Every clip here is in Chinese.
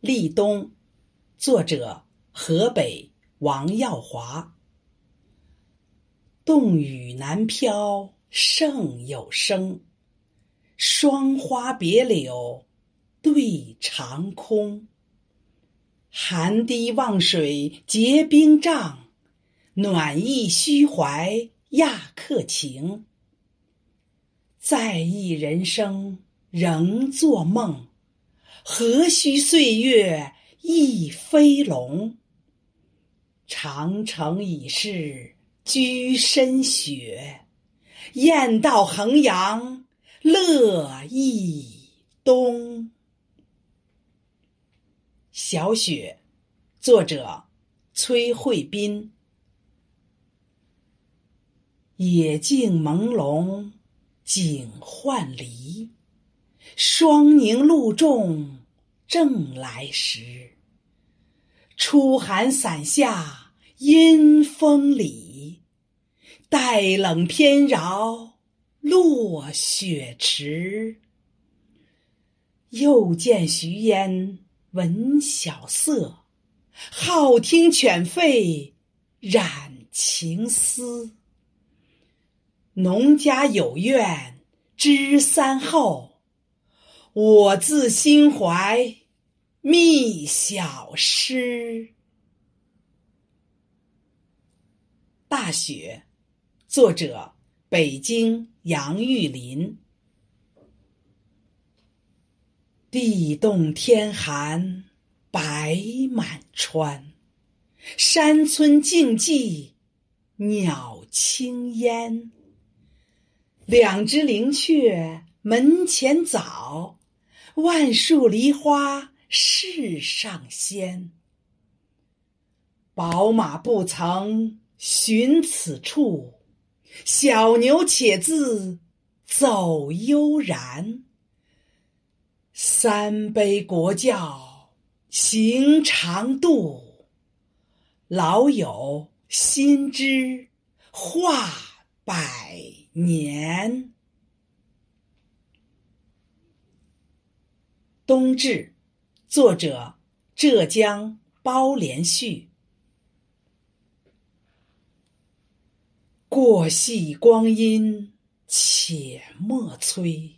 立冬，作者河北王耀华。冻雨南飘胜有声，霜花别柳对长空。寒堤望水结冰障，暖意虚怀亚客情。在意人生仍作梦，何须岁月亦飞龙？长城已是居深雪，雁道衡阳乐亦东。小雪，作者崔慧斌。野径朦胧。景换离，霜凝露重正来时。初寒伞下阴风里，待冷偏饶落雪迟。又见徐烟闻晓色，好听犬吠染情思。农家有怨知三候，我自心怀觅小诗。大雪，作者北京杨玉林。地冻天寒白满川，山村静寂鸟轻烟。两只灵雀门前早，万树梨花世上鲜。宝马不曾寻此处，小牛且自走悠然。三杯国教行长度，老友心知话百。年，冬至，作者浙江包连续。过隙光阴且莫催，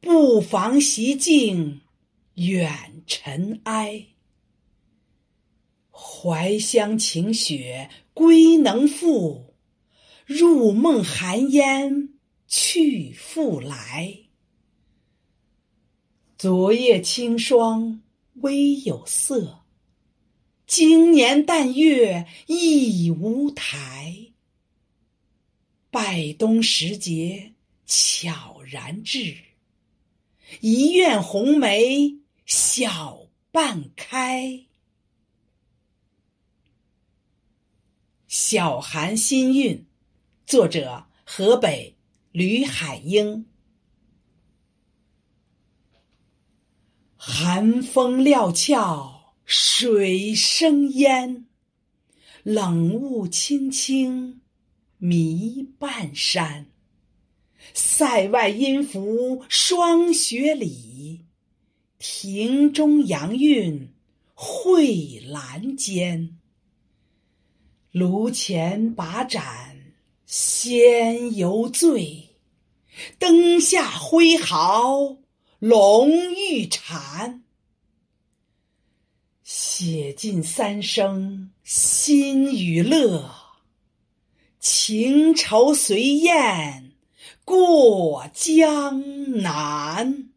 不妨席静远尘埃。怀乡晴雪归能复。入梦寒烟去复来，昨夜清霜微有色，今年淡月亦无台。拜冬时节悄然至，一院红梅小半开。小寒新韵。作者：河北吕海英。寒风料峭水生烟，冷雾青青迷半山。塞外音符霜雪里，庭中阳韵蕙兰间。炉前把盏。仙犹醉，灯下挥毫龙玉蝉。写尽三生心与乐，情愁随雁过江南。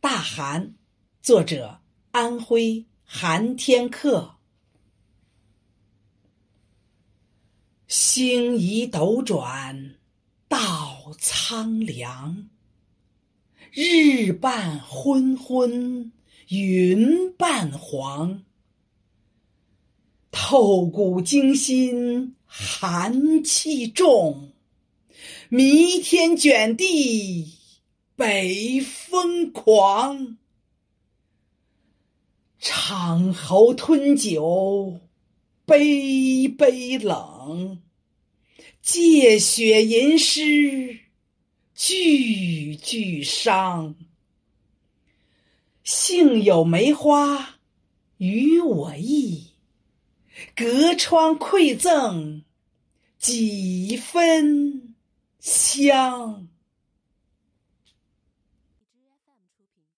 大寒，作者安徽寒天客。星移斗转到苍凉，日半昏昏云半黄。透骨惊心寒气重，弥天卷地北风狂。长喉吞酒杯杯冷。借雪吟诗，句句伤。幸有梅花与我意，隔窗馈赠几分香。